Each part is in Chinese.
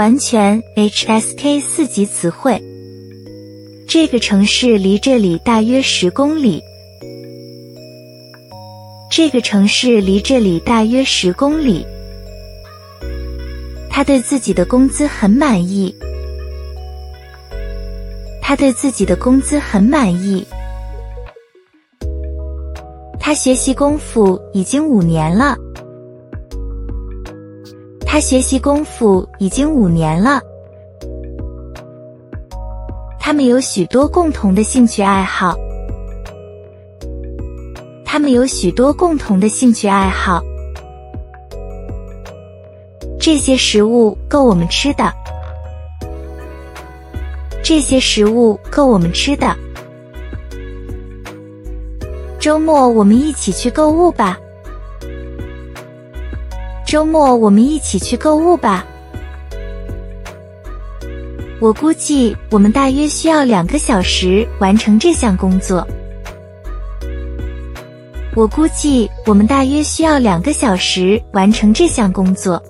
完全 HSK 四级词汇。这个城市离这里大约十公里。这个城市离这里大约十公里。他对自己的工资很满意。他对自己的工资很满意。他学习功夫已经五年了。他学习功夫已经五年了。他们有许多共同的兴趣爱好。他们有许多共同的兴趣爱好。这些食物够我们吃的。这些食物够我们吃的。周末我们一起去购物吧。周末我们一起去购物吧。我估计我们大约需要两个小时完成这项工作。我估计我们大约需要两个小时完成这项工作。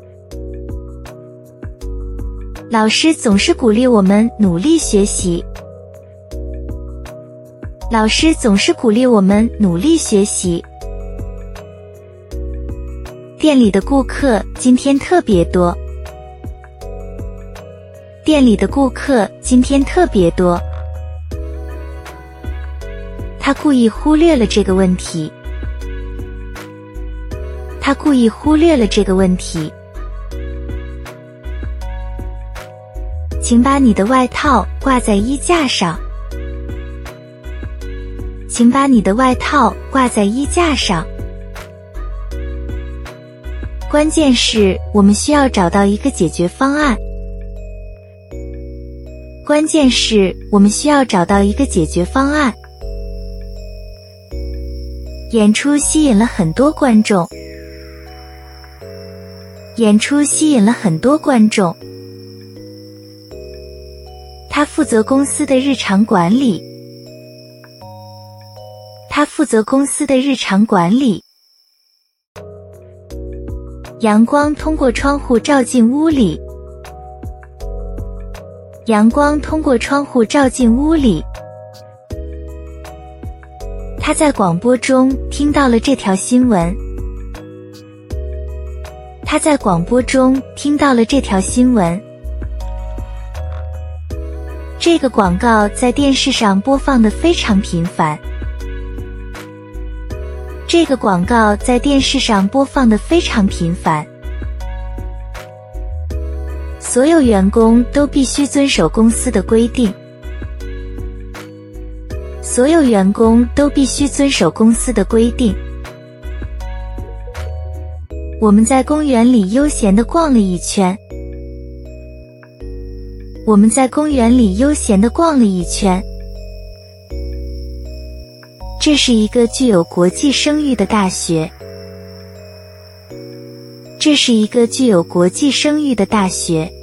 老师总是鼓励我们努力学习。老师总是鼓励我们努力学习。店里的顾客今天特别多。店里的顾客今天特别多。他故意忽略了这个问题。他故意忽略了这个问题。请把你的外套挂在衣架上。请把你的外套挂在衣架上。关键是我们需要找到一个解决方案。关键是我们需要找到一个解决方案。演出吸引了很多观众。演出吸引了很多观众。他负责公司的日常管理。他负责公司的日常管理。阳光通过窗户照进屋里。阳光通过窗户照进屋里。他在广播中听到了这条新闻。他在广播中听到了这条新闻。这个广告在电视上播放的非常频繁。这个广告在电视上播放的非常频繁。所有员工都必须遵守公司的规定。所有员工都必须遵守公司的规定。我们在公园里悠闲的逛了一圈。我们在公园里悠闲的逛了一圈。这是一个具有国际声誉的大学。这是一个具有国际声誉的大学。